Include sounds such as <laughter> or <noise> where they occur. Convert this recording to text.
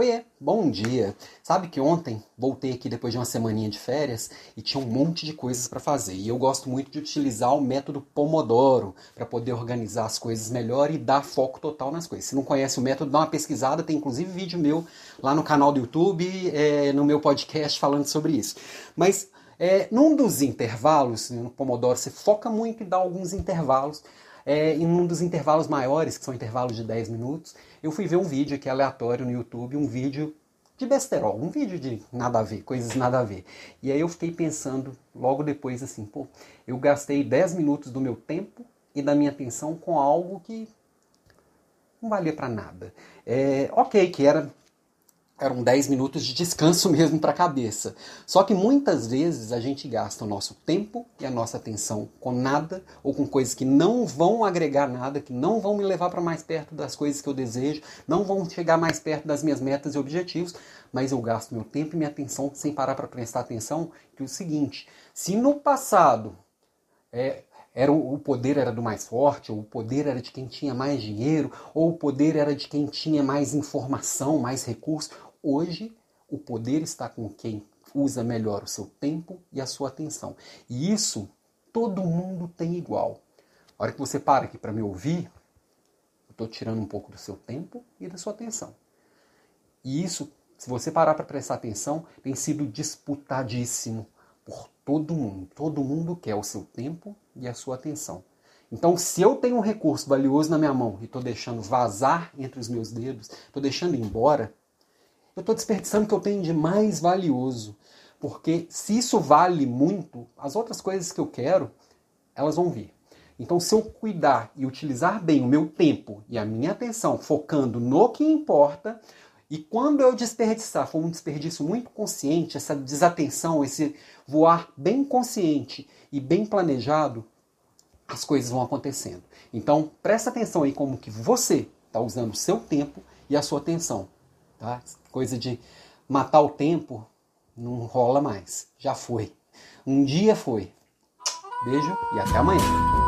Oiê, bom dia. Sabe que ontem voltei aqui depois de uma semaninha de férias e tinha um monte de coisas para fazer. E eu gosto muito de utilizar o método Pomodoro para poder organizar as coisas melhor e dar foco total nas coisas. Se não conhece o método, dá uma pesquisada. Tem inclusive vídeo meu lá no canal do YouTube, é, no meu podcast falando sobre isso. Mas é, num dos intervalos, no Pomodoro, você foca muito e dá alguns intervalos é, em um dos intervalos maiores, que são intervalos de 10 minutos, eu fui ver um vídeo aqui aleatório no YouTube, um vídeo de besterol, um vídeo de nada a ver, coisas nada a ver. E aí eu fiquei pensando logo depois assim, pô, eu gastei 10 minutos do meu tempo e da minha atenção com algo que não valia para nada. É, ok, que era eram 10 minutos de descanso <laughs> mesmo para a cabeça. Só que muitas vezes a gente gasta o nosso tempo e a nossa atenção com nada ou com coisas que não vão agregar nada, que não vão me levar para mais perto das coisas que eu desejo, não vão chegar mais perto das minhas metas e objetivos, mas eu gasto meu tempo e minha atenção sem parar para prestar atenção que é o seguinte, se no passado é, era o poder era do mais forte, ou o poder era de quem tinha mais dinheiro, ou o poder era de quem tinha mais informação, mais recursos. Hoje, o poder está com quem usa melhor o seu tempo e a sua atenção. E isso todo mundo tem igual. A hora que você para aqui para me ouvir, eu estou tirando um pouco do seu tempo e da sua atenção. E isso, se você parar para prestar atenção, tem sido disputadíssimo por todo mundo. Todo mundo quer o seu tempo e a sua atenção. Então, se eu tenho um recurso valioso na minha mão e estou deixando vazar entre os meus dedos, estou deixando embora, eu estou desperdiçando o que eu tenho de mais valioso. Porque se isso vale muito, as outras coisas que eu quero, elas vão vir. Então, se eu cuidar e utilizar bem o meu tempo e a minha atenção, focando no que importa, e quando eu desperdiçar, for um desperdício muito consciente, essa desatenção, esse voar bem consciente e bem planejado, as coisas vão acontecendo. Então, presta atenção aí como que você está usando o seu tempo e a sua atenção. Tá? Coisa de matar o tempo não rola mais. Já foi. Um dia foi. Beijo e até amanhã.